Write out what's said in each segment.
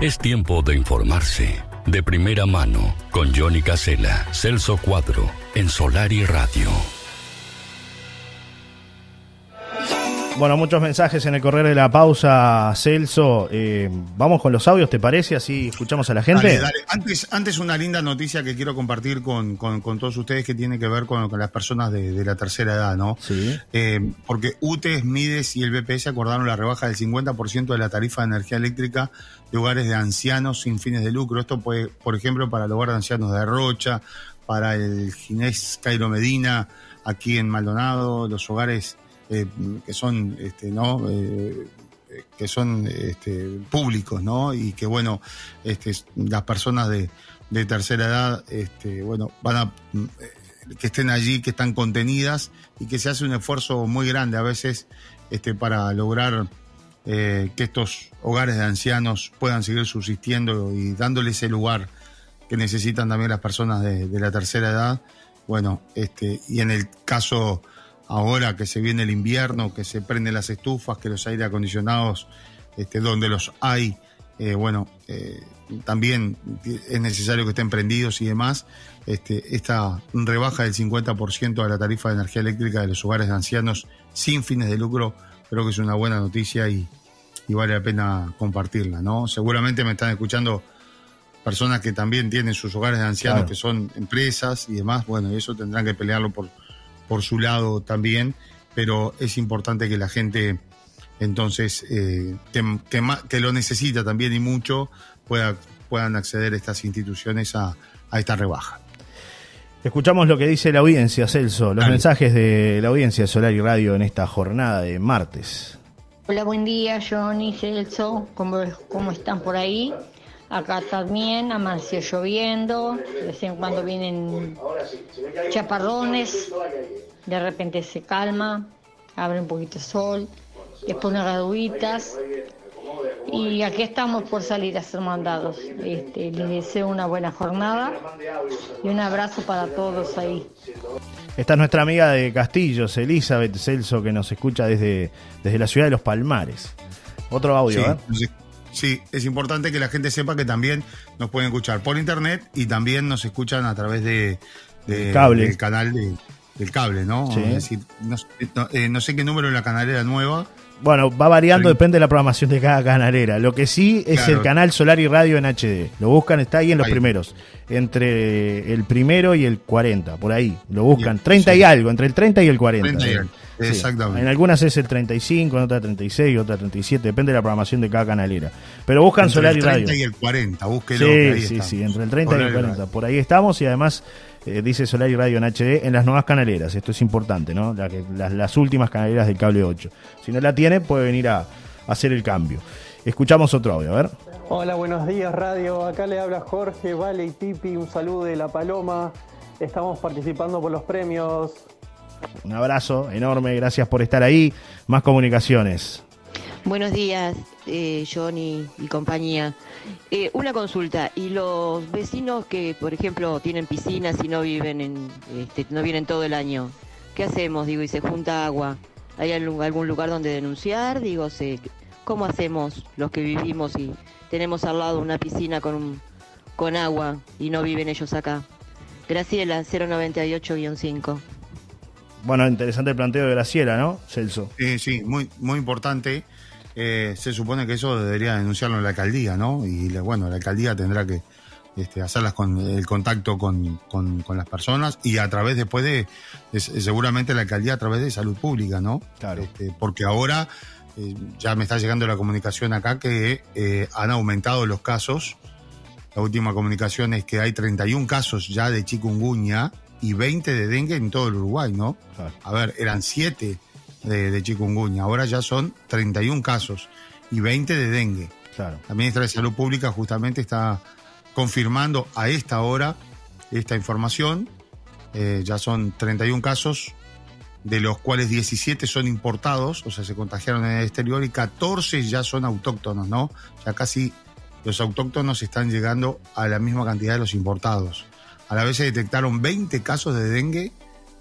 Es tiempo de informarse. De primera mano, con Johnny Casella, Celso Cuadro, en Solar y Radio. Bueno, muchos mensajes en el correr de la pausa, Celso. Eh, vamos con los audios, ¿te parece? Así escuchamos a la gente. Dale, dale. Antes, antes una linda noticia que quiero compartir con, con, todos ustedes que tiene que ver con, con las personas de, de, la tercera edad, ¿no? Sí. Eh, porque UTES, MIDES y el BPS acordaron la rebaja del 50% de la tarifa de energía eléctrica de hogares de ancianos sin fines de lucro. Esto puede, por ejemplo, para el hogar de ancianos de Rocha, para el Ginés Cairo Medina, aquí en Maldonado, los hogares eh, que son, este, ¿no? Eh, que son este, públicos, ¿no? Y que, bueno, este, las personas de, de tercera edad, este, bueno, van a eh, que estén allí, que están contenidas y que se hace un esfuerzo muy grande a veces este, para lograr eh, que estos hogares de ancianos puedan seguir subsistiendo y dándole ese lugar que necesitan también las personas de, de la tercera edad. Bueno, este, y en el caso ahora que se viene el invierno, que se prenden las estufas, que los aire acondicionados, este, donde los hay, eh, bueno, eh, también es necesario que estén prendidos y demás. Este, esta rebaja del 50% de la tarifa de energía eléctrica de los hogares de ancianos sin fines de lucro, creo que es una buena noticia y, y vale la pena compartirla, ¿no? Seguramente me están escuchando personas que también tienen sus hogares de ancianos, Claro. que son empresas y demás, bueno, eso tendrán que pelearlo por, por su lado también, pero es importante que la gente entonces eh, que, que ma- que lo necesita también y mucho pueda, puedan acceder estas instituciones a, a esta rebaja. Escuchamos lo que dice la audiencia, Celso, los Dale. mensajes de la audiencia de Solar y Radio en esta jornada de martes. Hola, buen día, Johnny, Celso, ¿cómo, cómo están por ahí? Acá también amaneció lloviendo, de vez en cuando vienen chaparrones, de repente se calma, abre un poquito el sol, después unas graduitas. Y aquí estamos por salir a hacer mandados. Este, les deseo una buena jornada y un abrazo para todos ahí. Esta es nuestra amiga de Castillos, Elizabeth Celso, que nos escucha desde, desde la ciudad de Los Palmares. Otro audio, Sí, ¿eh? entonces, sí, es importante que la gente sepa que también nos pueden escuchar por internet y también nos escuchan a través de, de- Cable. del canal de- del cable, ¿no? Sí. Es decir, no, sé- no- eh, no sé qué número es la canalera nueva. Bueno, va variando, Sí. depende de la programación de cada canalera. Lo que sí es Claro. el canal Solar y Radio en HD. Lo buscan, está ahí en los Ahí. primeros. Entre el primero y el 40, por ahí. Lo buscan. Bien, 30 y algo, entre el 30 y el 40. 30 y algo, Sí. exactamente. En algunas es el 35, en otras 36, otra 37. Depende de la programación de cada canalera. Pero buscan Entre Solar el y Radio. 30 y el 40, búsquelo. que Sí, ahí sí, está. sí, entre el 30 y el Solar 40. Por ahí estamos y además eh, dice Solar y Radio en HD en las nuevas canaleras. Esto es importante, ¿no? La que- las, las últimas canaleras del cable 8. Si no la tiene, puede venir a, a hacer el cambio. Escuchamos otro audio, a ver. Hola, buenos días Radio. Acá le habla Jorge, Vale y Pipi. Un saludo de La Paloma. Estamos participando por los premios. Un abrazo enorme, gracias por estar ahí. Más comunicaciones. Buenos días, eh, Johnny y compañía. Eh, una consulta, ¿y los vecinos que, por ejemplo, tienen piscinas y no viven en, este, no vienen todo el año? ¿Qué hacemos? Digo, y se junta agua. ¿Hay algún, algún lugar donde denunciar? Digo, se, ¿cómo hacemos los que vivimos y tenemos al lado una piscina con, un- con agua y no viven ellos acá? Graciela, 098-5. Bueno, interesante el planteo de Graciela, ¿no, Celso? Eh, sí, muy, muy importante. Eh, se supone que eso debería denunciarlo en la alcaldía, ¿no? Y bueno, la alcaldía tendrá que este, hacerlas con el contacto con, con- con las personas y a través después de, de- seguramente la alcaldía a través de salud pública, ¿no? Claro. Este, porque ahora eh, ya me está llegando la comunicación acá que eh, han aumentado los casos. La última comunicación es que hay 31 casos ya de chikungunya y 20 de dengue en todo el Uruguay, ¿no? Claro. A ver, eran 7 de, de chikungunya, ahora ya son 31 casos y 20 de dengue. Claro. La ministra de Salud Pública justamente está confirmando a esta hora esta información. Eh, ya son 31 casos, de los cuales 17 son importados, o sea, se contagiaron en el exterior, y 14 ya son autóctonos, ¿no? Ya casi los autóctonos están llegando a la misma cantidad de los importados. A la vez se detectaron 20 casos de dengue,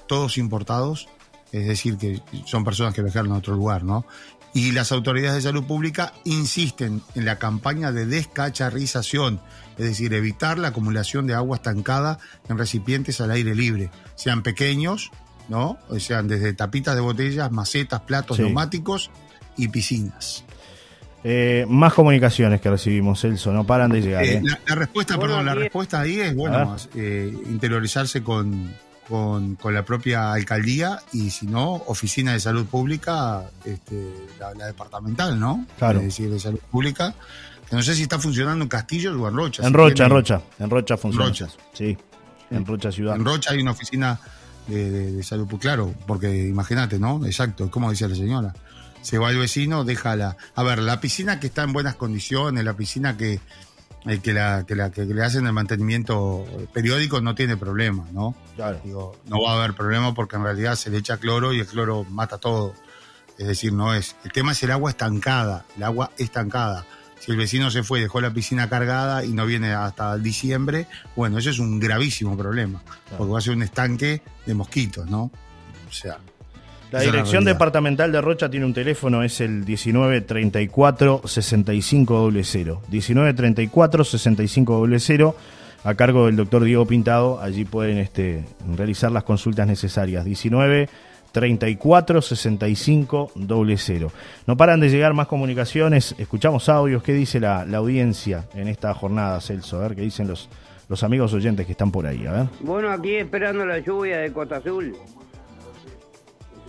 todos importados, es decir, que son personas que viajaron a otro lugar, ¿no? Y las autoridades de salud pública insisten en la campaña de descacharización, es decir, evitar la acumulación de agua estancada en recipientes al aire libre, sean pequeños, ¿no? O sean desde tapitas de botellas, macetas, platos Sí. neumáticos y piscinas. Eh, más comunicaciones que recibimos, Celso, no paran de llegar. Eh, ¿eh? la, la respuesta, Bueno, perdón, la respuesta ahí es, bueno, eh, interiorizarse con, con, con la propia alcaldía y si no, oficina de salud pública, este, la, la departamental, ¿no? Claro. Es decir, de salud pública, que no sé si está funcionando en Castillos o en Rocha. En si Rocha, tiene- en Rocha, en Rocha funciona. Rocha. Sí, en Rocha ciudad. En Rocha hay una oficina de, de- de salud pública, claro, porque imagínate, ¿no? Exacto, como decía la señora. Se va el vecino, deja la... A ver, la piscina que está en buenas condiciones, la piscina que, eh, que, la, que, la, que le hacen el mantenimiento periódico no tiene problema, ¿no? Claro. Digo, no va a haber problema porque en realidad se le echa cloro y el cloro mata todo. Es decir, no es. El tema es el agua estancada, el agua estancada. Si el vecino se fue, dejó la piscina cargada y no viene hasta diciembre, bueno, eso es un gravísimo problema, porque va a ser un estanque de mosquitos, ¿no? O sea, La dirección departamental de Rocha tiene un teléfono, es el 1934 6500. 1934 6500 a cargo del doctor Diego Pintado. Allí pueden este, realizar las consultas necesarias. 19 34 65 00. No paran de llegar más comunicaciones. Escuchamos audios. ¿Qué dice la, la audiencia en esta jornada, Celso? A ver qué dicen los, los amigos oyentes que están por ahí. A ver. Bueno, aquí esperando la lluvia de Costa Azul.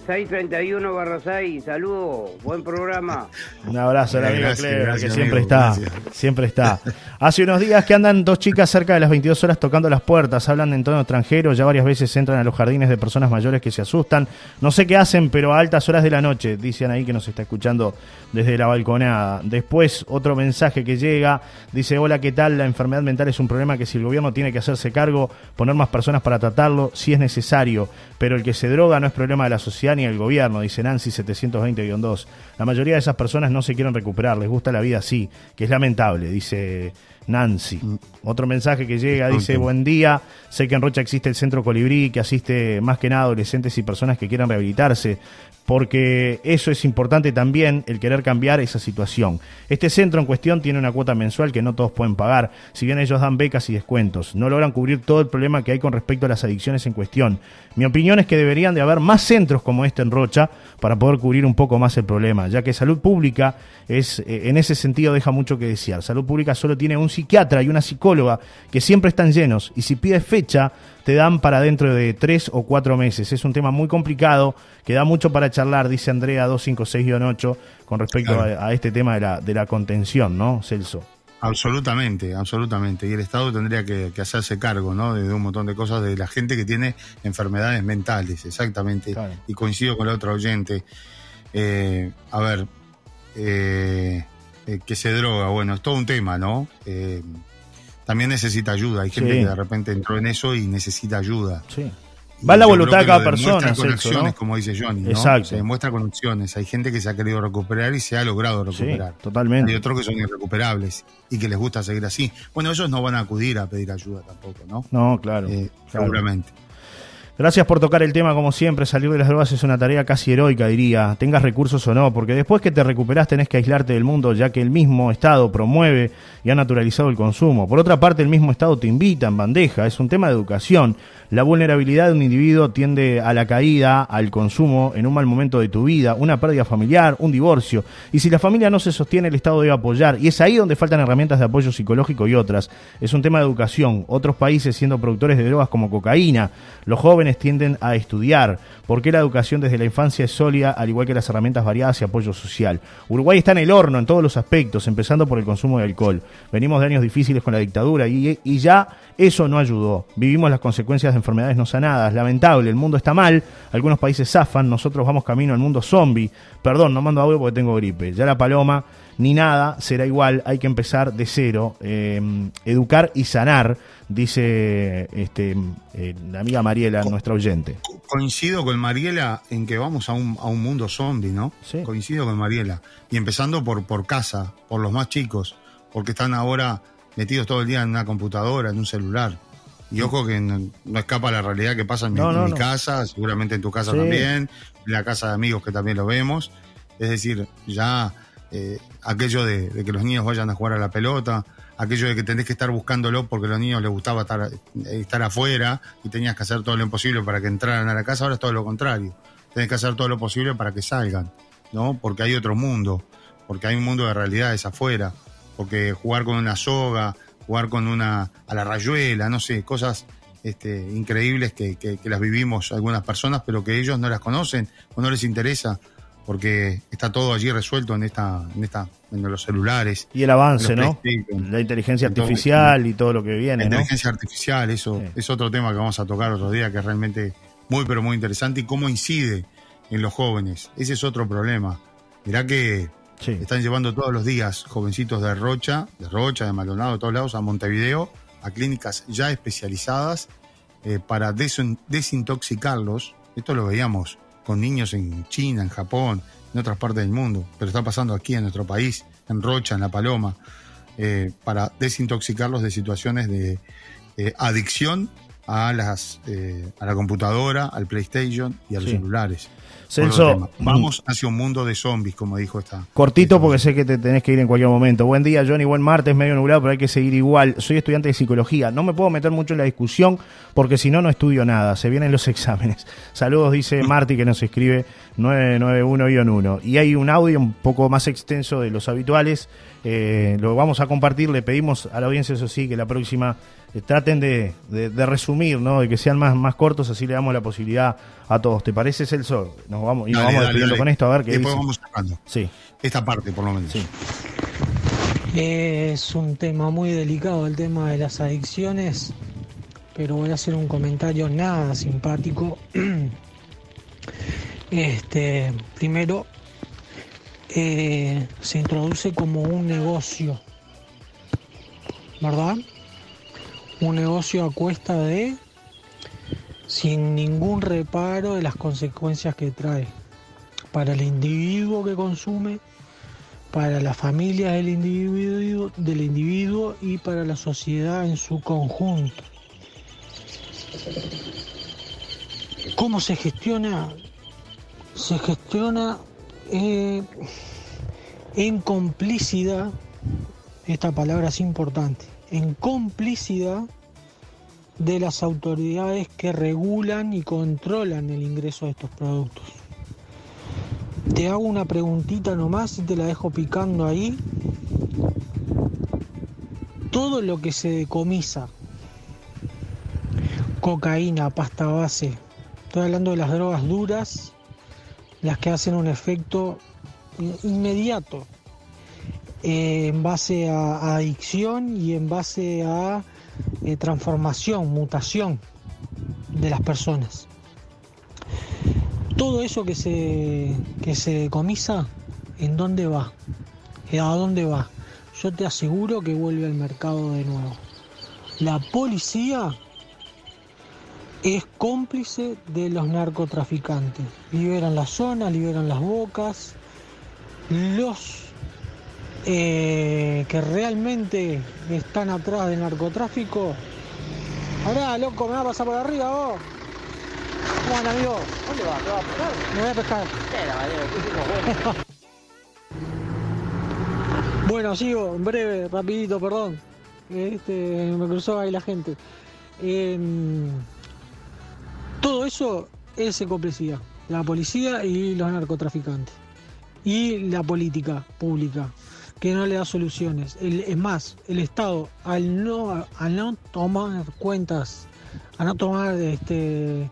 631 barra 6, saludos, buen programa. Un abrazo a la amiga Clever, gracias, que siempre amigo, está, gracias. siempre está. Hace unos días que andan dos chicas cerca de las 22 horas tocando las puertas, hablan en tono extranjero, ya varias veces entran a los jardines de personas mayores que se asustan. No sé qué hacen, pero a altas horas de la noche, dicen ahí que nos está escuchando desde la balconada. Después, otro mensaje que llega, dice, hola, ¿qué tal? La enfermedad mental es un problema que si el gobierno tiene que hacerse cargo, poner más personas para tratarlo, si es necesario, pero el que se droga no es problema de la sociedad ni del gobierno, dice Nancy 720-2. La mayoría de esas personas no se quieren recuperar, les gusta la vida así, que es lamentable, dice Nancy. Otro mensaje que llega dice, buen día, sé que en Rocha existe el Centro Colibrí, que asiste más que nada adolescentes y personas que quieran rehabilitarse, porque eso es importante también, el querer cambiar esa situación. Este centro en cuestión tiene una cuota mensual que no todos pueden pagar, si bien ellos dan becas y descuentos, no logran cubrir todo el problema que hay con respecto a las adicciones en cuestión. Mi opinión es que deberían de haber más centros como este en Rocha para poder cubrir un poco más el problema, ya que salud pública es eh, en ese sentido deja mucho que desear. Salud pública solo tiene un psiquiatra y una psicóloga que siempre están llenos y si pides fecha te dan para dentro de tres o cuatro meses. Es un tema muy complicado que da mucho para charlar, dice Andrea 256-8 con respecto Claro. a, a este tema de la, de la contención, ¿no, Celso? Absolutamente, absolutamente. Y el Estado tendría que, que hacerse cargo, ¿no? De, de un montón de cosas de la gente que tiene enfermedades mentales, exactamente. Claro. Y coincido con el otro oyente. Eh, a ver, eh, eh, que se droga, bueno, es todo un tema, ¿no? Eh, también necesita ayuda. Hay gente Sí. que de repente entró en eso y necesita ayuda. Sí. Va la voluntad de cada persona, con acciones, ¿no? como dice Johnny, ¿no? Exacto. Se demuestra con acciones. Hay gente que se ha querido recuperar y se ha logrado Sí, recuperar. totalmente. Hay otros que son irrecuperables y que les gusta seguir así. Bueno, ellos no van a acudir a pedir ayuda tampoco, ¿no? No, claro. Eh, claro. Seguramente. Gracias por tocar el tema como siempre. Salir de las drogas es una tarea casi heroica, diría. Tengas recursos o no, porque después que te recuperás tenés que aislarte del mundo, ya que el mismo Estado promueve y ha naturalizado el consumo. Por otra parte, el mismo Estado te invita en bandeja. Es un tema de educación. La vulnerabilidad de un individuo tiende a la caída, al consumo en un mal momento de tu vida, una pérdida familiar, un divorcio. Y si la familia no se sostiene, el Estado debe apoyar. Y es ahí donde faltan herramientas de apoyo psicológico y otras. Es un tema de educación. Otros países siendo productores de drogas como cocaína. Los jóvenes tienden a estudiar. ¿Por qué la educación desde la infancia es sólida, al igual que las herramientas variadas y apoyo social? Uruguay está en el horno en todos los aspectos, empezando por el consumo de alcohol. Venimos de años difíciles con la dictadura y, y ya eso no ayudó. Vivimos las consecuencias de enfermedades no sanadas. Lamentable, el mundo está mal, algunos países zafan, nosotros vamos camino al mundo zombie. Perdón, no mando audio porque tengo gripe. Ya la paloma, ni nada, será igual, hay que empezar de cero. Eh, educar y sanar, dice este, eh, la amiga Mariela, nuestra oyente. Co- Coincido con Mariela en que vamos a un, a un mundo zombie, ¿no? Sí. Coincido con Mariela. Y empezando por, por casa, por los más chicos, porque están ahora metidos todo el día en una computadora, en un celular. Y ojo que no, no escapa la realidad que pasa en mi, No, no, en mi no. casa, seguramente en tu casa Sí. también, en la casa de amigos que también lo vemos. Es decir, ya eh, aquello de, que los niños vayan a jugar a la pelota, aquello de que tenés que estar buscándolo porque a los niños les gustaba estar, estar afuera y tenías que hacer todo lo imposible para que entraran a la casa, ahora es todo lo contrario. Tenés que hacer todo lo posible para que salgan, ¿no? Porque hay otro mundo, porque hay un mundo de realidades afuera, porque jugar con una soga, jugar con una a la rayuela, no sé, cosas este, increíbles que, que- que las vivimos algunas personas, pero que ellos no las conocen o no les interesa, porque está todo allí resuelto en esta, en esta, en los celulares. Y el avance, ¿no? La inteligencia artificial y todo lo que La viene, ¿no? inteligencia artificial, eso Sí. es otro tema que vamos a tocar otro día, que es realmente muy, pero muy interesante y cómo incide en los jóvenes. Ese es otro problema. Mirá que Sí. están llevando todos los días jovencitos de Rocha, de Rocha, de Maldonado, de todos lados, a Montevideo, a clínicas ya especializadas eh, para desin- desintoxicarlos. Esto lo veíamos con niños en China, en Japón, en otras partes del mundo, pero está pasando aquí en nuestro país, en Rocha, en La Paloma, eh, para desintoxicarlos de situaciones de eh, adicción a las eh, a la computadora, al PlayStation y a los Sí. celulares. Celso, tema. vamos hacia un mundo de zombies, como dijo esta. Cortito esta- porque sé que te tenés que ir en cualquier momento. Buen día, Johnny. Buen martes, medio nublado, pero hay que seguir igual. Soy estudiante de psicología. No me puedo meter mucho en la discusión porque si no, no estudio nada. Se vienen los exámenes. Saludos, dice Marty, que nos escribe 991-1. Y hay un audio un poco más extenso de los habituales. Eh, lo vamos a compartir. Le pedimos a la audiencia, eso sí, que la próxima eh, traten de, de- de resumir, ¿no? De que sean más, más cortos, así le damos la posibilidad a todos. ¿Te parece, Celso? Nos vamos, y nos vamos dale, despidiendo dale. con esto, a ver qué Después dice. vamos sacando. Sí. Esta parte, por lo menos. Sí. Es un tema muy delicado el tema de las adicciones, pero voy a hacer un comentario nada simpático. Este, primero, eh, se introduce como un negocio, ¿verdad? Un negocio a cuesta de, sin ningún reparo de las consecuencias que trae para el individuo que consume para la familia del individuo, del individuo y para la sociedad en su conjunto. ¿Cómo se gestiona? Se gestiona eh, en complicidad, esta palabra es importante, en complicidad de las autoridades que regulan y controlan el ingreso de estos productos. Te hago una preguntita nomás y te la dejo picando ahí. Todo lo que se decomisa, cocaína, pasta base, estoy hablando de las drogas duras, las que hacen un efecto in- inmediato eh, en base a, adicción y en base a eh, transformación, mutación de las personas todo eso que se, que se decomisa, ¿en dónde va? ¿A dónde va? Yo te aseguro que vuelve al mercado de nuevo. La policía es cómplice de los narcotraficantes. Liberan las zonas, liberan las bocas. Los eh, que realmente están atrás del narcotráfico. Ahora, loco, me va a pasar por arriba vos. ¿Cómo amigo? ¿Dónde vas? ¿Te vas a pescar? Me voy a pescar. Bueno, sigo, en breve, rapidito, perdón. Este, me cruzó ahí la gente. Em, todo eso es complicidad. La policía y los narcotraficantes. Y la política pública, que no le da soluciones. El- es más, el Estado, al no, al no tomar cuentas, a no tomar este,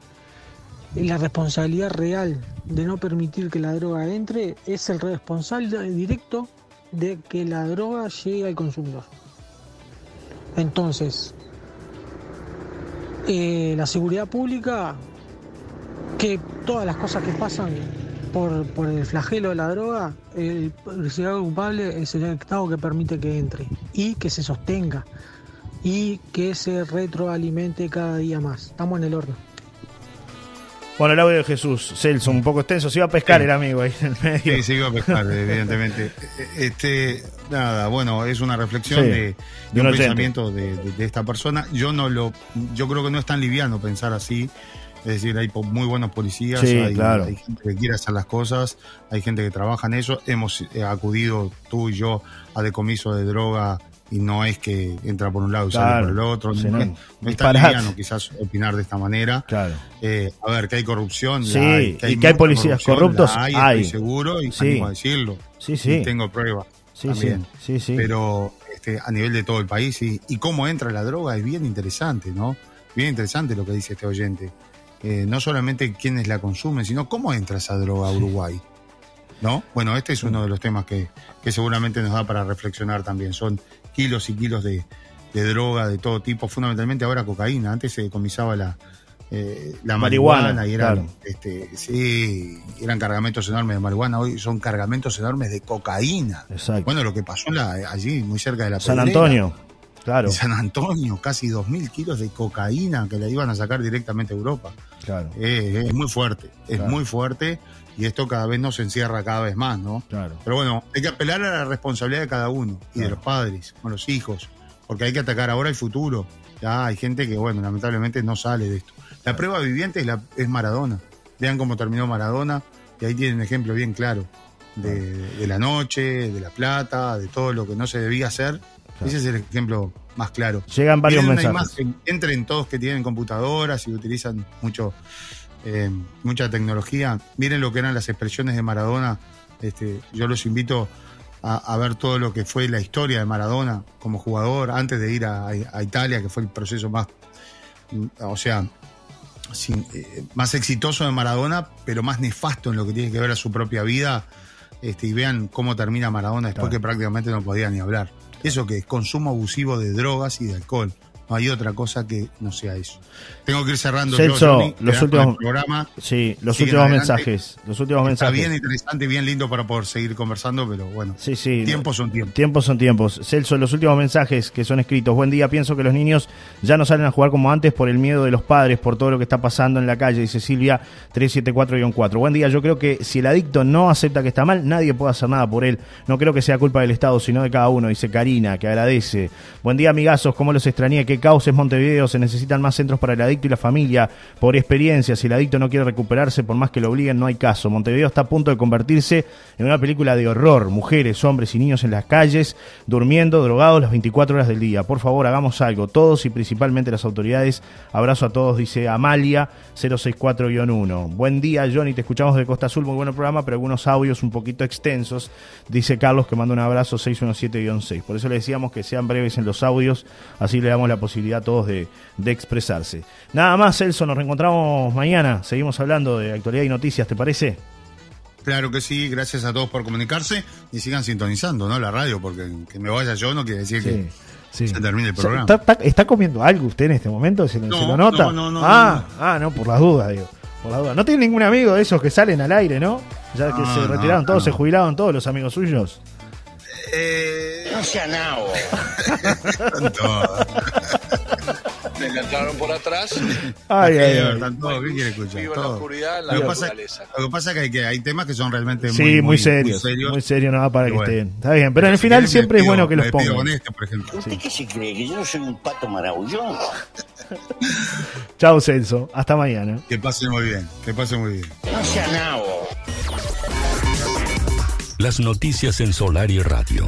la responsabilidad real de no permitir que la droga entre, es el responsable directo de que la droga llegue al consumidor. Entonces, eh, la seguridad pública, que todas las cosas que pasan por, por el flagelo de la droga, el principal culpable es el Estado que permite que entre y que se sostenga y que se retroalimente cada día más. Estamos en el horno. Bueno, el audio de Jesús, Celso, un poco extenso. Se iba a pescar el amigo ahí en el medio. Sí, se iba a pescar, evidentemente. Este, nada, bueno, es una reflexión Sí, de, de de un pensamiento de, de- de esta persona. Yo no lo, yo creo que no es tan liviano pensar así. Es decir, hay muy buenos policías, Sí, hay, claro. hay gente que quiere hacer las cosas, hay gente que trabaja en eso. Hemos eh, acudido tú y yo a decomiso de droga y no es que entra por un lado y sale por el otro. Sí, no, no. es, no es tan Disparate. liviano quizás opinar de esta manera. Claro. Eh, a ver, que hay corrupción. la Sí, hay, y que hay policías corruptos, hay, hay. estoy seguro y Sí. animo a decirlo. Sí, sí. Y tengo pruebas. Sí, también. sí, sí, sí. Pero este, a nivel de todo el país y, y cómo entra la droga es bien interesante, ¿no? Bien interesante lo que dice este oyente. Eh, no solamente quiénes la consumen, sino cómo entra esa droga a Uruguay. ¿No? Bueno, este es uno de los temas que, que seguramente nos da para reflexionar también. Son kilos y kilos de, de droga de todo tipo, fundamentalmente ahora cocaína. Antes se decomisaba la, eh, la Marihuana, marihuana, y eran, claro. este, sí, eran cargamentos enormes de marihuana. Hoy son cargamentos enormes de cocaína. Exacto. Bueno, lo que pasó la- allí, muy cerca de la San Pedrera, Antonio, claro. en San Antonio, casi 2.000 kilos de cocaína que la iban a sacar directamente a Europa. Claro, Eh, es muy fuerte, es Claro. muy fuerte y esto cada vez nos encierra cada vez más, ¿no? claro. Pero bueno, hay que apelar a la responsabilidad de cada uno y de los padres, con los hijos, porque hay que atacar ahora el futuro. Ya hay gente que, bueno, lamentablemente no sale de esto. La prueba viviente es, la, es Maradona. Vean cómo terminó Maradona y ahí tienen un ejemplo bien claro de, de la noche, de la plata, de todo lo que no se debía hacer. Ese es el ejemplo más claro. Llegan varios Miren una mensajes. imagen, entren todos que tienen computadoras y utilizan mucho eh, mucha tecnología. Miren lo que eran las expresiones de Maradona. Este, yo los invito a, a ver todo lo que fue la historia de Maradona como jugador antes de ir a, a Italia, que fue el proceso más, o sea, sin- eh, más exitoso de Maradona, pero más nefasto en lo que tiene que ver a su propia vida. Este, y vean cómo termina Maradona después Claro. que prácticamente no podía ni hablar. Eso que es consumo abusivo de drogas y de alcohol. No hay otra cosa que no sea eso. Tengo que ir cerrando yo, Celso, Johnny, los últimos- programa. Sí, los Siguen últimos adelante. mensajes. Los últimos Está mensajes. bien interesante, bien lindo para poder seguir conversando, pero bueno, Sí, sí. tiempos son tiempos. Tiempos son tiempos. Celso, los últimos mensajes que son escritos. Buen día, pienso que los niños ya no salen a jugar como antes por el miedo de los padres, por todo lo que está pasando en la calle, dice Silvia 374-4. Buen día, yo creo que si el adicto no acepta que está mal, nadie puede hacer nada por él. No creo que sea culpa del Estado, sino de cada uno, dice Karina, que agradece. Buen día, amigazos, cómo los extrañé, qué caos es Montevideo, se necesitan más centros para el adicto y la familia. Por experiencia, si el adicto no quiere recuperarse, por más que lo obliguen, no hay caso. Montevideo está a punto de convertirse en una película de horror. Mujeres, hombres y niños en las calles, durmiendo, drogados las 24 horas del día. Por favor, hagamos algo, todos y principalmente las autoridades. Abrazo a todos, dice Amalia 064-1. Buen día, Johnny, te escuchamos de Costa Azul, muy buen programa, pero algunos audios un poquito extensos. Dice Carlos que manda un abrazo 617-6. Por eso le decíamos que sean breves en los audios, así le damos la posibilidad a todos de, de expresarse. Nada más, Celso, nos reencontramos mañana. Seguimos hablando de actualidad y noticias, ¿te parece? Claro que sí, gracias a todos por comunicarse y sigan sintonizando, ¿no? La radio, porque que me vaya yo no quiere decir que sí. se termine el programa. ¿Está, está- está comiendo algo usted en este momento? ¿Se, lo- No, se lo nota? no, no, no, ah, ah, no, por las dudas, digo. Por las dudas. No tiene ningún amigo de esos que salen al aire, ¿no? Ya que No, se no, retiraron todos, no. se jubilaron todos los amigos suyos. no sea nabo. Me engancharon por atrás. Ay, ay, ay. Están todos, ¿qué quiere escuchar? Viva la Todo. oscuridad, la Lo que pasa, naturaleza. lo que pasa es que hay, que hay temas que son realmente Sí, muy, muy, serios, muy serios, nada para Y que bueno. estén. Está bien, pero en el final siempre es bueno que los pongan. con este, por ejemplo. ¿Usted qué se cree? ¿Que yo no soy un pato marabullón? Chao, Celso. Hasta mañana. Que pasen muy bien, que pasen muy bien. No sea nabo. Las noticias en Solar y Radio.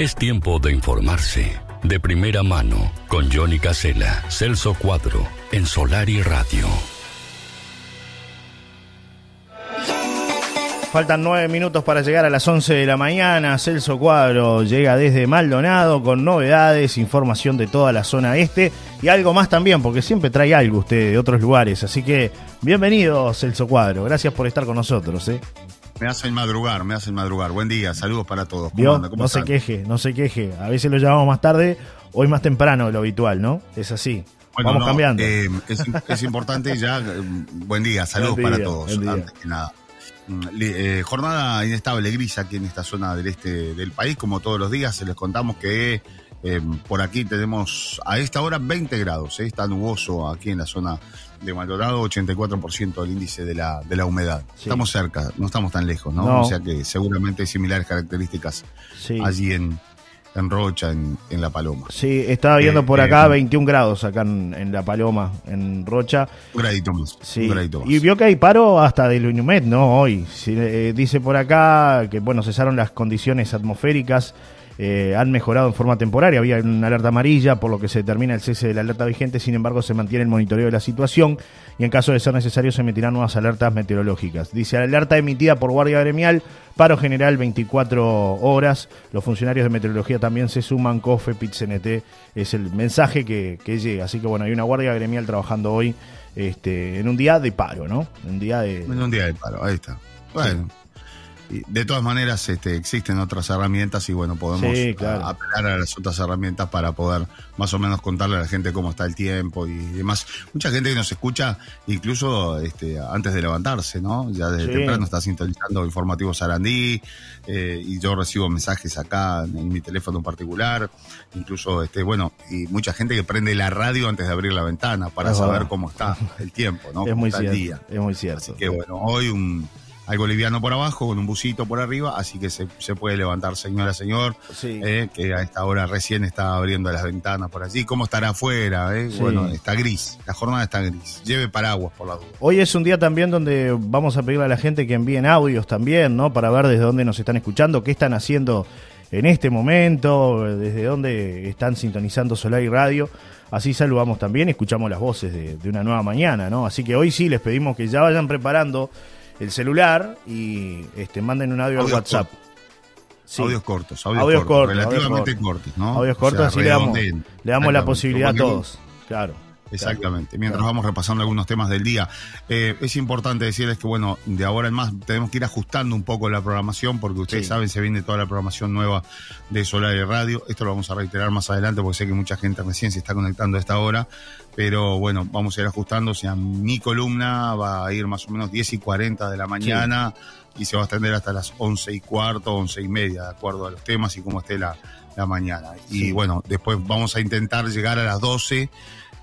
Es tiempo de informarse. De primera mano, con Johnny Casella, Celso Cuadro, en Solar y Radio. Faltan nueve minutos para llegar a las 11 de la mañana. Celso Cuadro llega desde Maldonado con novedades, información de toda la zona este y algo más también, porque siempre trae algo usted de otros lugares. Así que bienvenido, Celso Cuadro. Gracias por estar con nosotros. ¿eh? Me hacen madrugar, me hacen madrugar. Buen día, saludos para todos. ¿Cómo anda? ¿Cómo No se queje, no se queje. A veces lo llamamos más tarde, hoy más temprano de lo habitual, ¿no? Es así. Bueno, Vamos no, cambiando. eh, es, es importante ya. eh, buen día, saludos Buen día, para todos. Antes que nada. Mm, eh, jornada inestable gris aquí en esta zona del este del país, como todos los días. Se les contamos que eh, por aquí tenemos a esta hora 20 grados. está nuboso aquí en la zona de Maldonado, 84% el índice de la, de la humedad. Sí. Estamos cerca, no estamos tan lejos, ¿no? No. O sea que seguramente hay similares características Sí. allí en, en Rocha, en, en La Paloma. Sí, estaba viendo Eh, por eh, acá 21 grados acá en, en La Paloma, en Rocha. Un gradito más. Sí. Un gradito más. Y vio que hay paro hasta del Uñumet, ¿no? Hoy. Sí, eh, dice por acá que, bueno, cesaron las condiciones atmosféricas, eh, han mejorado en forma temporaria. Había una alerta amarilla, por lo que se determina el cese de la alerta vigente. Sin embargo, se mantiene el monitoreo de la situación y, en caso de ser necesario, se emitirán nuevas alertas meteorológicas. Dice alerta emitida por Guardia Gremial, paro general 24 horas. Los funcionarios de meteorología también se suman. COFE, PIT-CNT es el mensaje que, que llega. Así que, bueno, hay una Guardia Gremial trabajando hoy este, en un día de paro, ¿no? Un día de. En un día de paro, ahí está. Bueno. De todas maneras, este, existen otras herramientas y bueno, podemos Sí, claro. a- apelar a las otras herramientas para poder más o menos contarle a la gente cómo está el tiempo y demás. Mucha gente que nos escucha, incluso este, antes de levantarse, ¿no? Ya desde Sí. temprano está sintonizando informativo Sarandí eh, y yo recibo mensajes acá en, en mi teléfono en particular, incluso, este, bueno, y mucha gente que prende la radio antes de abrir la ventana para Es saber verdad. cómo está el tiempo, ¿no? es Cómo muy está el cierto. día. Es muy cierto. Que bueno, hoy un algo liviano por abajo, con un busito por arriba, así que se, se puede levantar, señora, señor, Sí. eh, que a esta hora recién está abriendo las ventanas por allí. ¿Cómo estará afuera? eh? Sí. Bueno, está gris, la jornada está gris. Lleve paraguas por la duda. Hoy es un día también donde vamos a pedirle a la gente que envíen audios también, ¿no? Para ver desde dónde nos están escuchando, qué están haciendo en este momento, desde dónde están sintonizando Solar y Radio. Así saludamos también y escuchamos las voces de, de una nueva mañana, ¿no? Así que hoy sí les pedimos que ya vayan preparando el celular y este, manden un audio al WhatsApp. Sí. Audios cortos, audios, Audios cortos, cortos, relativamente audios cortos, ¿no? Audios O cortos, sea, así le damos, le damos la posibilidad a todos. Claro. Exactamente. Mientras vamos repasando algunos temas del día, eh, es importante decirles que, bueno, de ahora en más tenemos que ir ajustando un poco la programación porque ustedes Sí. saben, se viene toda la programación nueva de Solar y Radio. Esto lo vamos a reiterar más adelante porque sé que mucha gente recién se está conectando a esta hora. Pero bueno, vamos a ir ajustando. O sea, mi columna va a ir más o menos 10 y 40 de la mañana y se va a extender hasta las 11 y cuarto, 11 y media, de acuerdo a los temas y cómo esté la, la mañana. Y Sí. bueno, después vamos a intentar llegar a las 12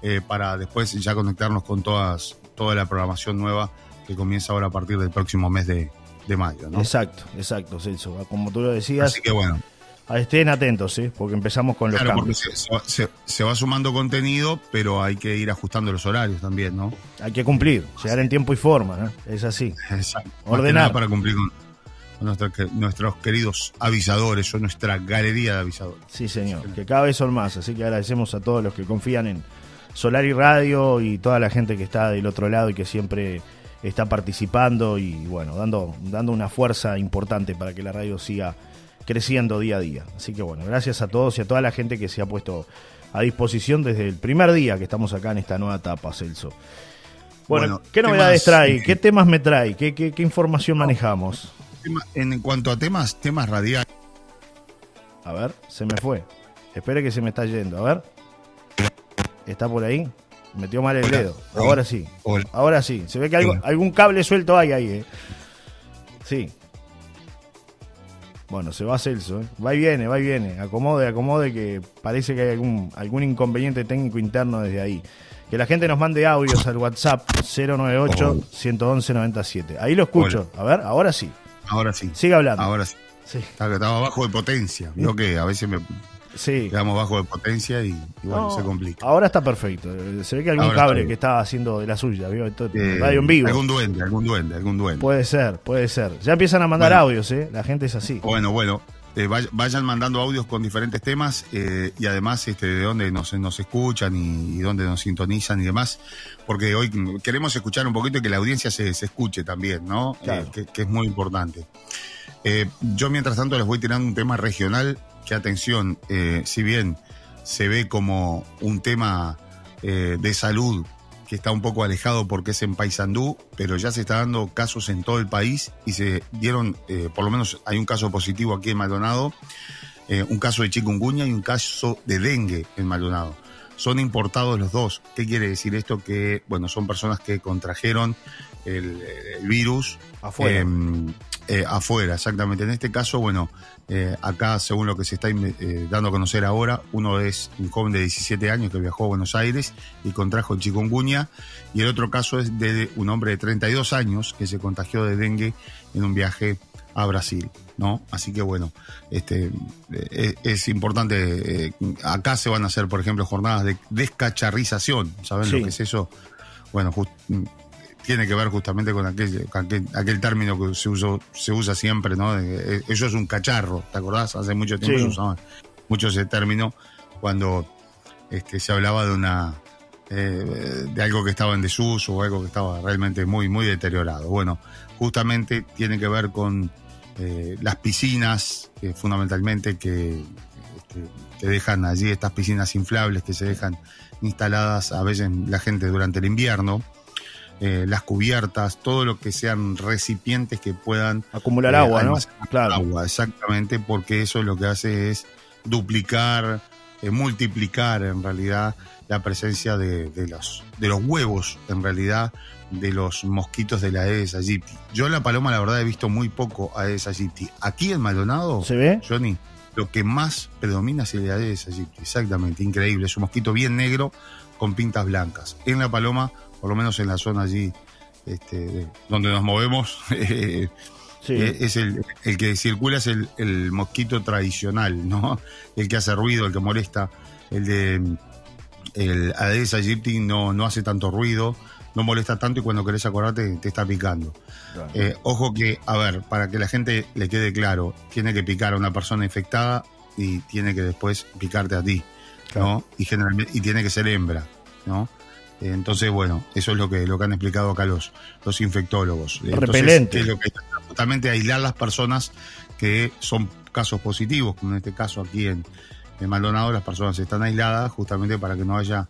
eh, para después ya conectarnos con todas, toda la programación nueva que comienza ahora a partir del próximo mes de, de mayo. ¿no? Exacto, exacto, Celso. Como tú lo decías, Así que bueno, estén atentos, ¿eh? Porque empezamos con los claro, cambios. se, se va- se- se va sumando contenido, pero hay que ir ajustando los horarios también, ¿no? Hay que cumplir, llegar en tiempo y forma, ¿no? Es así. Exacto. Ordenar. para cumplir con, nuestros, que- nuestros queridos avisadores o nuestra galería de avisadores. Sí, señor. Que cada vez son más. Así que agradecemos a todos los que confían en Solar y Radio y toda la gente que está del otro lado y que siempre está participando y, bueno, dando, dando una fuerza importante para que la radio siga creciendo día a día. Así que, bueno, gracias a todos y a toda la gente que se ha puesto a disposición desde el primer día que estamos acá en esta nueva etapa, Celso. Bueno, Bueno, ¿qué novedades temas, trae? ¿Qué temas me trae? ¿Qué, qué, qué información manejamos? En cuanto a temas, temas radiales. A ver, se me fue. Espere que se me está yendo. A ver. ¿Está por ahí? Metió mal el Hola. dedo. Ahora sí. Hola. Ahora sí. Se ve que algo- algún cable suelto hay ahí, ¿eh? Sí. Bueno, se va Celso, ¿eh? Va y viene, va y viene. Acomode, acomode, que parece que hay algún, algún inconveniente técnico interno desde ahí. Que la gente nos mande audios al WhatsApp 098-111-97. Ahí lo escucho. A ver, ahora sí. Ahora sí. Sigue hablando. Ahora sí. Sí. Estaba, estaba bajo de potencia. Vio que a veces me Sí. quedamos bajo de potencia y, y bueno, No, se complica. Ahora está perfecto. Se ve que algún Ahora cable que está haciendo de la suya, ¿vio? Eh, radio en vivo. Algún duende, algún duende, algún duende. Puede ser, puede ser. Ya empiezan a mandar Bueno. audios, ¿eh? La gente es así. Bueno, bueno, eh, vay- vayan mandando audios con diferentes temas eh, y además este, de dónde nos, nos escuchan y, y dónde nos sintonizan y demás, porque hoy queremos escuchar un poquito y que la audiencia se, se escuche también, ¿no? Claro. Eh, que, que es muy importante. Yo mientras tanto les voy tirando un tema regional que atención, eh, si bien se ve como un tema eh, de salud que está un poco alejado porque es en Paysandú, pero ya se está dando casos en todo el país y se dieron, eh, por lo menos hay un caso positivo aquí en Maldonado, un caso de chikungunya y un caso de dengue en Maldonado. Son importados los dos. ¿Qué quiere decir esto? Que, bueno, son personas que contrajeron el, el virus Afuera. Eh, afuera, exactamente. En este caso, bueno, eh, acá, según lo que se está eh, dando a conocer ahora, uno es un joven de 17 años que viajó a Buenos Aires y contrajo chikungunya, y el otro caso es de un hombre de 32 años que se contagió de dengue en un viaje a Brasil, ¿no? Así que bueno, este es, es importante. acá se van a hacer, por ejemplo, jornadas de descacharrización. ¿Saben lo que es eso? Bueno, just, tiene que ver justamente con aquel, aquel, término que se, usó, se usa siempre, ¿no? Eh, eso es un cacharro, ¿te acordás? Hace mucho tiempo se usaba mucho ese término cuando este, se hablaba de una eh, de algo que estaba en desuso o algo que estaba realmente muy, muy deteriorado. Bueno, justamente tiene que ver con eh, las piscinas, fundamentalmente, que, este, que dejan allí, estas piscinas inflables que se dejan instaladas a veces la gente durante el invierno eh, las cubiertas, todo lo que sean recipientes que puedan acumular eh, agua, ¿no? Claro. Agua, exactamente, porque eso lo que hace es duplicar, eh, multiplicar en realidad la presencia de, los, de los huevos, en realidad, de los mosquitos de la Aedes aegypti. Yo en La Paloma, la verdad, he visto muy poco Aedes aegypti. Aquí en Maldonado, ¿se ve? Johnny, lo que más predomina es el Aedes aegypti. Exactamente, increíble. Es un mosquito bien negro con pintas blancas. En La Paloma por lo menos en la zona allí este, donde nos movemos, eh, eh, es el, el, que circula es el, el, mosquito tradicional, ¿no? El que hace ruido, el que molesta, el de el Aedes aegypti no, no hace tanto ruido, no molesta tanto y cuando querés acordarte te está picando. Eh, ojo que, a ver, para que la gente le quede claro, tiene que picar a una persona infectada y tiene que después picarte a ti, ¿no? Y generalmente y tiene que ser hembra, ¿no? Entonces, bueno, eso es lo que, lo que han explicado acá los, los infectólogos. Repelente. lo que justamente aislar las personas que son casos positivos, como en este caso aquí en, en Maldonado, las personas están aisladas justamente para que no haya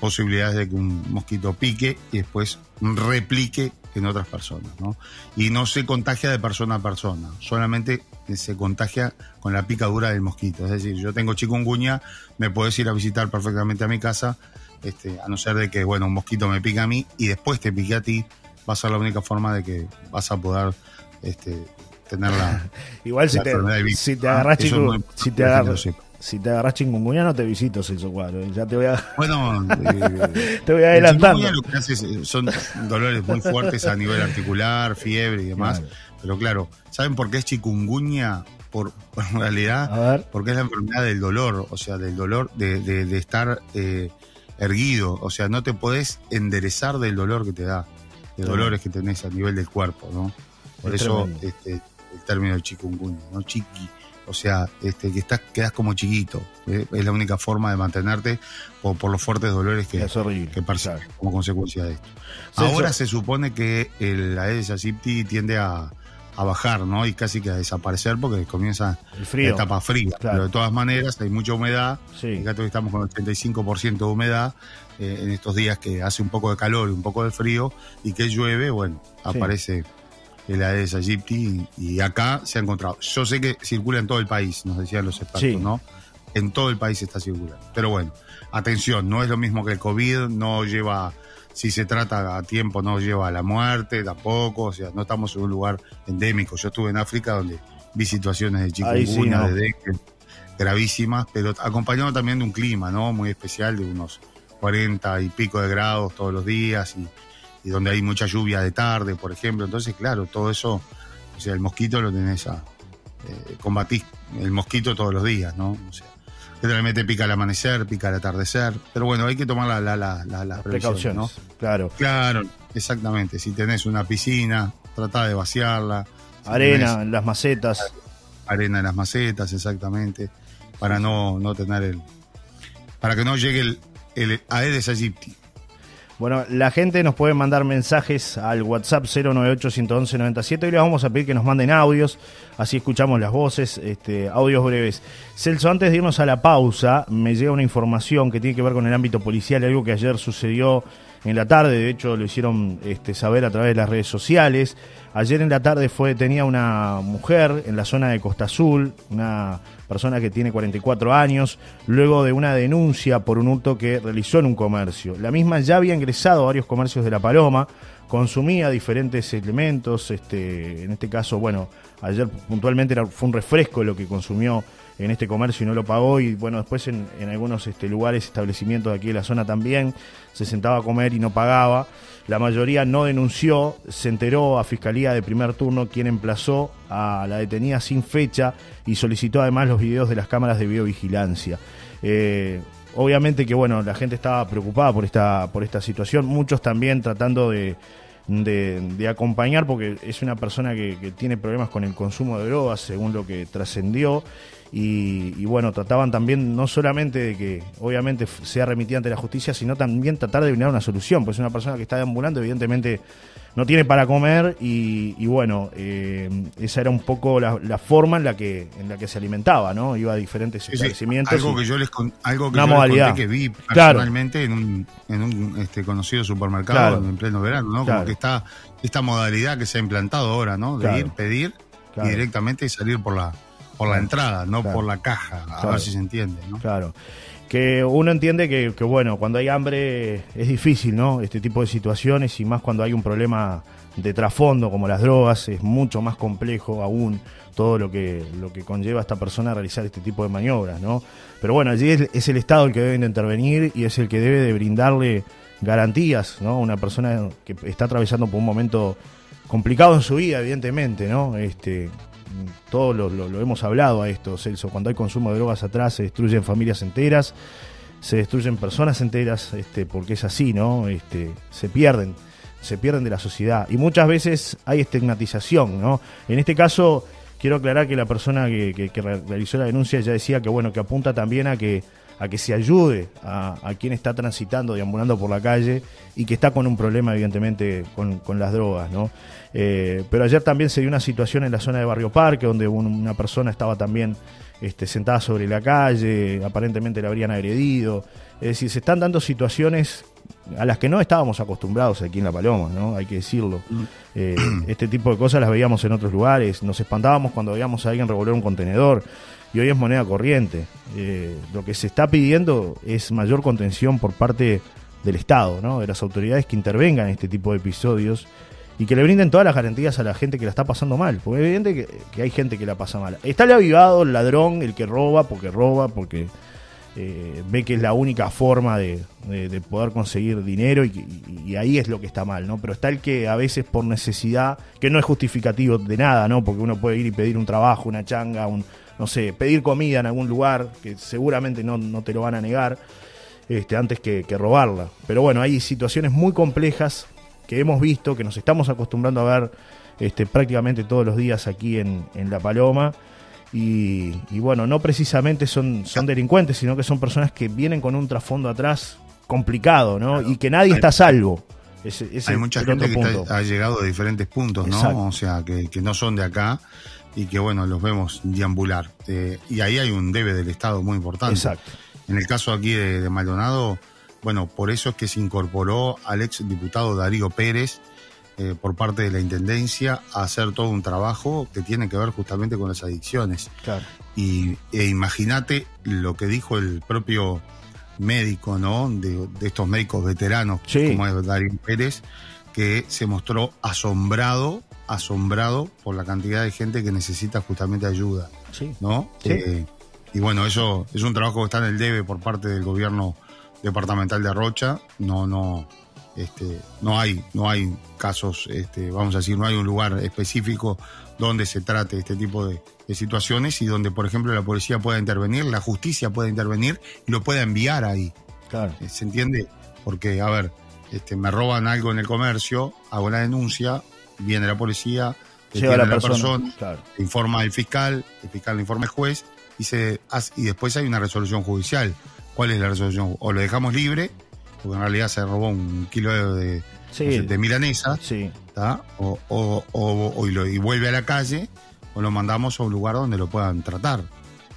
posibilidades de que un mosquito pique y después replique en otras personas, ¿no? Y no se contagia de persona a persona, solamente se contagia con la picadura del mosquito. Es decir, yo tengo chikungunya, me puedes ir a visitar perfectamente a mi casa este, a no ser de que, bueno, un mosquito me pica a mí y después te pique a ti, va a ser la única forma de que vas a poder este, tener la. Igual si, te, si te agarras si te agarras, si te agarras chingunguña no te visito Celso Cuadro, ya te voy a Bueno, eh, te voy adelantando. lo que hace son dolores muy fuertes a nivel articular, fiebre y demás, pero claro, ¿saben por qué es chikungunya? Por, en realidad, porque es la enfermedad del dolor, o sea, del dolor de, de, de estar eh, erguido, o sea, no te podés enderezar del dolor que te da, de dolores que tenés a nivel del cuerpo, ¿no? Por eso este, el término de chikungunya, ¿no? Chiqui, o sea, este, que estás, quedas como chiquito, ¿eh? es la única forma de mantenerte por, por los fuertes dolores que, que percibes como consecuencia de esto. Ahora se supone que el Aedes aegypti tiende a, a bajar, ¿no? Y casi que a desaparecer porque comienza la etapa fría. Pero de todas maneras hay mucha humedad. Sí. Fíjate que estamos con 85% de humedad eh, en estos días que hace un poco de calor y un poco de frío y que llueve, bueno, aparece el Aedes aegypti y, acá se ha encontrado. Yo sé que circula en todo el país, nos decían los expertos, ¿no? En todo el país está circulando. Pero bueno, atención, no es lo mismo que el COVID, no lleva si se trata a tiempo no lleva a la muerte tampoco, o sea, no estamos en un lugar endémico. Yo estuve en África donde vi situaciones de chikungunya, de dengue, gravísimas, pero acompañado también de un clima, ¿no? Muy especial, de unos 40 y pico de grados todos los días y, donde hay mucha lluvia de tarde, por ejemplo. Entonces, claro, todo eso, o sea, el mosquito lo tenés a eh, combatir el mosquito todos los días, ¿no? O sea, Generalmente pica al amanecer, pica al atardecer. Pero bueno, hay que tomar la, la, la, precaución, ¿no? Claro. Claro, exactamente. Si tenés una piscina, trata de vaciarla. arena en las macetas. Arena en las macetas, exactamente. Para no, no tener el. Para que no llegue el, el Aedes aegypti. Bueno, la gente nos puede mandar mensajes al WhatsApp 098-111-97 y les vamos a pedir que nos manden audios, así escuchamos las voces, este, audios breves. Celso, antes de irnos a la pausa, me llega una información que tiene que ver con el ámbito policial, algo que ayer sucedió en la tarde, de hecho lo hicieron este, saber a través de las redes sociales. Ayer en la tarde fue tenía una mujer en la zona de Costa Azul, una persona que tiene 44 años, luego de una denuncia por un hurto que realizó en un comercio. La misma ya había ingresado a varios comercios de La Paloma, consumía diferentes elementos, este, en este caso, bueno, ayer puntualmente fue un refresco lo que consumió en este comercio y no lo pagó y bueno, después en, algunos este, lugares, establecimientos de aquí de la zona también, se sentaba a comer y no pagaba. La mayoría no denunció, se enteró a Fiscalía de primer turno quien emplazó a la detenida sin fecha y solicitó además los videos de las cámaras de videovigilancia. Eh, obviamente que bueno, la gente estaba preocupada por esta, por esta situación, muchos también tratando de, de, acompañar porque es una persona que, tiene problemas con el consumo de drogas, según lo que trascendió. Y, bueno, trataban también no solamente de que obviamente sea remitida ante la justicia, sino también tratar de brindar una solución, pues una persona que está deambulando evidentemente no tiene para comer y, y bueno, eh, esa era un poco la, la, forma en la que en la que se alimentaba, ¿no? Iba a diferentes sí, establecimientos. algo que yo les, con, algo que yo les conté que vi personalmente claro. en un, en un este, conocido supermercado claro. en pleno verano, ¿no? Claro. Como que está esta modalidad que se ha implantado ahora, ¿no? De ir, pedir y directamente salir por la por la entrada, no por la caja, a ver si se entiende, ¿no? Claro. Que uno entiende que, bueno, cuando hay hambre es difícil, ¿no? Este tipo de situaciones y más cuando hay un problema de trasfondo como las drogas, es mucho más complejo aún todo lo que, lo que conlleva a esta persona a realizar este tipo de maniobras, ¿no? Pero bueno, allí es, el Estado el que debe de intervenir y es el que debe de brindarle garantías, ¿no? Una persona que está atravesando por un momento complicado en su vida, evidentemente, ¿no? Este, todos lo, lo, hemos hablado a esto, Celso, cuando hay consumo de drogas atrás se destruyen familias enteras, se destruyen personas enteras, este, porque es así, ¿no? Este, se pierden, se pierden de la sociedad. Y muchas veces hay estigmatización, ¿no? En este caso, quiero aclarar que la persona que realizó la denuncia ya decía que, bueno, que apunta también a que a que se ayude a, a, quien está transitando, deambulando por la calle y que está con un problema, evidentemente, con, con las drogas, ¿no? Eh, pero ayer también se dio una situación en la zona de Barrio Parque, donde una persona estaba también este, sentada sobre la calle, aparentemente la habrían agredido. Es decir, se están dando situaciones a las que no estábamos acostumbrados aquí en La Paloma, ¿no? Hay que decirlo. Eh, este tipo de cosas las veíamos en otros lugares, nos espantábamos cuando veíamos a alguien revolver un contenedor y hoy es moneda corriente. Eh, lo que se está pidiendo es mayor contención por parte del Estado, ¿no? de las autoridades que intervengan en este tipo de episodios y que le brinden todas las garantías a la gente que la está pasando mal, porque es evidente que, hay gente que la pasa mal. Está el avivado, el ladrón, el que roba, porque roba, porque eh, ve que es la única forma de, de, de poder conseguir dinero y, y, y, ahí es lo que está mal, ¿no? Pero está el que a veces por necesidad, que no es justificativo de nada, ¿no? Porque uno puede ir y pedir un trabajo, una changa, un, no sé, pedir comida en algún lugar, que seguramente no, no te lo van a negar, este, antes que, que, robarla. Pero bueno, hay situaciones muy complejas que hemos visto, que nos estamos acostumbrando a ver este, prácticamente todos los días aquí en, en La Paloma. Y, y, bueno, no precisamente son, son delincuentes, sino que son personas que vienen con un trasfondo atrás complicado, ¿no? Claro. Y que nadie está a salvo. Ese, ese Hay mucha gente que está, ha llegado de diferentes puntos, ¿no? Exacto. O sea, que, que no son de acá y que bueno, los vemos deambular. Eh, y ahí hay un debe del Estado muy importante. Exacto. En el caso aquí de, de, Maldonado, bueno, por eso es que se incorporó al ex diputado Darío Pérez eh, por parte de la Intendencia a hacer todo un trabajo que tiene que ver justamente con las adicciones. Claro. Y e imagínate lo que dijo el propio médico, ¿no? De, de estos médicos veteranos, sí. como es Darío Pérez, que se mostró asombrado asombrado por la cantidad de gente que necesita justamente ayuda. Sí. ¿No? Sí. Eh, y bueno, eso es un trabajo que está en el debe por parte del gobierno departamental de Rocha. No, no, este, no hay, no hay casos, este, vamos a decir, no hay un lugar específico donde se trate este tipo de, de, situaciones y donde, por ejemplo, la policía pueda intervenir, la justicia pueda intervenir y lo pueda enviar ahí. Claro. Eh, ¿Se entiende? Porque, a ver, este, me roban algo en el comercio, hago la denuncia, viene la policía, lleva la, la persona, persona claro. informa al fiscal, el fiscal le informa al juez y, se hace, y después hay una resolución judicial. ¿Cuál es la resolución? O lo dejamos libre, porque en realidad se robó un kilo de, sí. de, de milanesa, sí. o, o, o, o y, lo, y, vuelve a la calle, o lo mandamos a un lugar donde lo puedan tratar.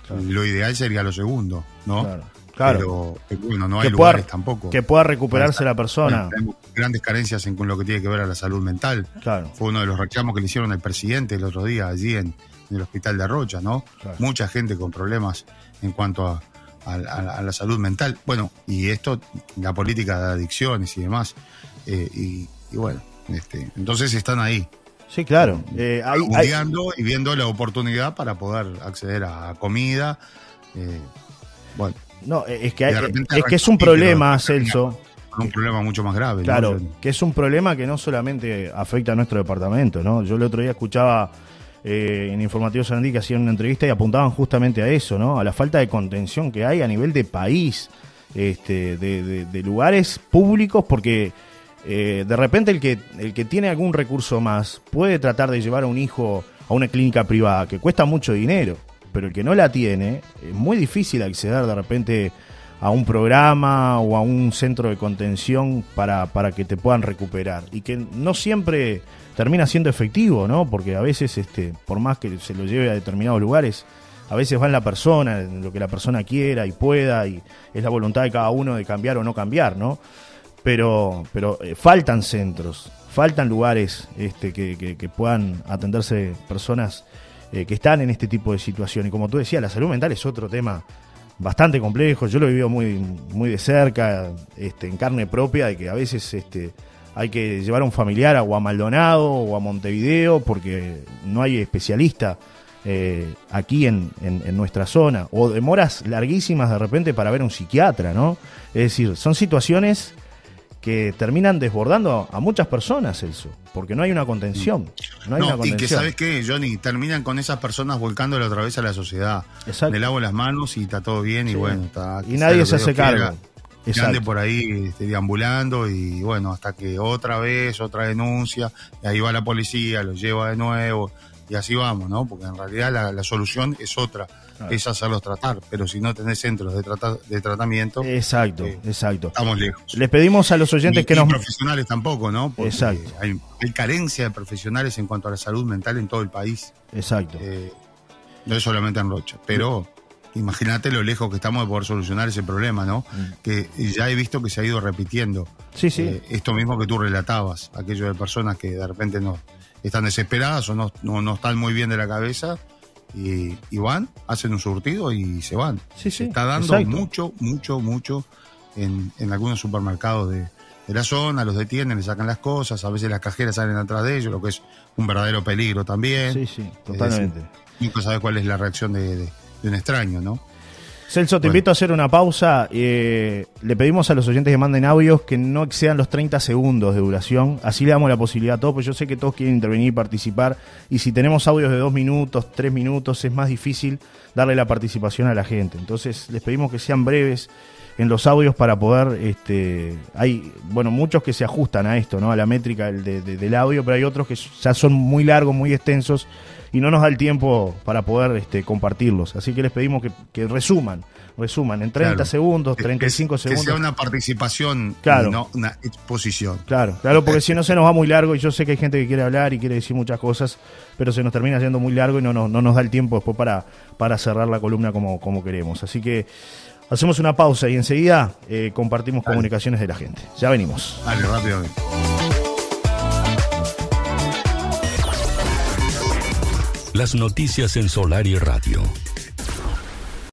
Claro. Lo ideal sería lo segundo, ¿no? Claro. Claro. Pero, eh, bueno, no hay que lugares tampoco. Que pueda recuperarse la persona. Tenemos grandes carencias en lo que tiene que ver a la salud mental. Claro. Fue uno de los reclamos que le hicieron al presidente el otro día allí en, en el hospital de Arrocha, ¿no? Claro. Mucha gente con problemas en cuanto a, a, a, a, la salud mental. Bueno, y esto, la política de adicciones y demás. Eh, y, y, bueno, Este, entonces están ahí. Sí, claro. Eh, hay, hay- y viendo la oportunidad para poder acceder a comida. eh, bueno. No, eh, es que, hay- es que es un problema, Celso. un problema mucho más grave. Claro, que es un problema que no solamente afecta a nuestro departamento, ¿no? Yo el otro día escuchaba eh, en Informativo Sarandí que hacían una entrevista y apuntaban justamente a eso, ¿no? A la falta de contención que hay a nivel de país, este, de, de- de lugares públicos, porque eh, de repente el que, el que tiene algún recurso más puede tratar de llevar a un hijo a una clínica privada, que cuesta mucho dinero, pero el que no la tiene, es muy difícil acceder de repente a un programa o a un centro de contención para, para que te puedan recuperar. Y que no siempre termina siendo efectivo, ¿no? Porque a veces, este, por más que se lo lleve a determinados lugares, a veces va en la persona, en lo que la persona quiera y pueda, y es la voluntad de cada uno de cambiar o no cambiar, ¿no? Pero, pero eh, faltan centros, faltan lugares este, que, que- que puedan atenderse personas eh, que están en este tipo de situación. Y como tú decías, la salud mental es otro tema bastante complejo. Yo lo he vivido muy, muy de cerca, este, en carne propia, de que a veces este, hay que llevar a un familiar a, o a Maldonado o a Montevideo porque no hay especialista eh, aquí en, en- en nuestra zona. O demoras larguísimas de repente para ver a un psiquiatra, ¿no? Es decir, son situaciones que terminan desbordando a muchas personas, Celso, porque no hay una contención. No hay No, una y que contención. sabes qué, Johnny, terminan con esas personas volcándolo otra vez a la sociedad. Exacto. Me lavo las manos y está todo bien y bueno, está. Y nadie se hace cargo. Que ande por ahí este, deambulando y bueno, hasta que otra vez, otra denuncia, y ahí va la policía, lo lleva de nuevo y así vamos, ¿no? Porque en realidad la, la solución es otra. Es hacerlos tratar, pero si no tenés centros de, trata- de tratamiento, Exacto, eh, exacto. estamos lejos. Les pedimos a los oyentes Ni- que nos... profesionales tampoco, ¿no? Porque Exacto. Hay, hay carencia de profesionales en cuanto a la salud mental en todo el país. Exacto. Eh, no es solamente en Rocha, pero imagínate lo lejos que estamos de poder solucionar ese problema, ¿no? Que ya he visto que se ha ido repitiendo. Mm. Sí, sí. Eh, esto mismo que tú relatabas, aquello de personas que de repente no están desesperadas o no, no, no están muy bien de la cabeza y, y van, hacen un surtido y se van. Sí, sí, Se está dando exacto. mucho, mucho, mucho en, en algunos supermercados de, de la zona, los detienen, le sacan las cosas, a veces las cajeras salen atrás de ellos, lo que es un verdadero peligro también. Sí, sí, totalmente. nunca sabes cuál es la reacción de, de- de un extraño, ¿no? Celso, te Bueno. invito a hacer una pausa. Eh, le pedimos a los oyentes que manden audios que no excedan los 30 segundos de duración. Así le damos la posibilidad a todos, porque yo sé que todos quieren intervenir y participar. Y si tenemos audios de dos minutos, tres minutos, es más difícil darle la participación a la gente. Entonces, les pedimos que sean breves en los audios para poder. Este, hay, bueno, muchos que se ajustan a esto, ¿no? A la métrica del, de- de- del audio, pero hay otros que ya son muy largos, muy extensos y no nos da el tiempo para poder este, compartirlos. Así que les pedimos que, que resuman, resuman en 30 Claro. segundos, Que- 35 que, segundos. Que sea una participación Claro. no una exposición. Claro, claro, porque si no se nos va muy largo y yo sé que hay gente que quiere hablar y quiere decir muchas cosas, pero se nos termina yendo muy largo y no, nos- no nos da el tiempo después para, para cerrar la columna como, como queremos. Así que hacemos una pausa y enseguida eh, compartimos comunicaciones de la gente. Ya venimos. Dale, rápidamente. Las noticias en Solar y Radio.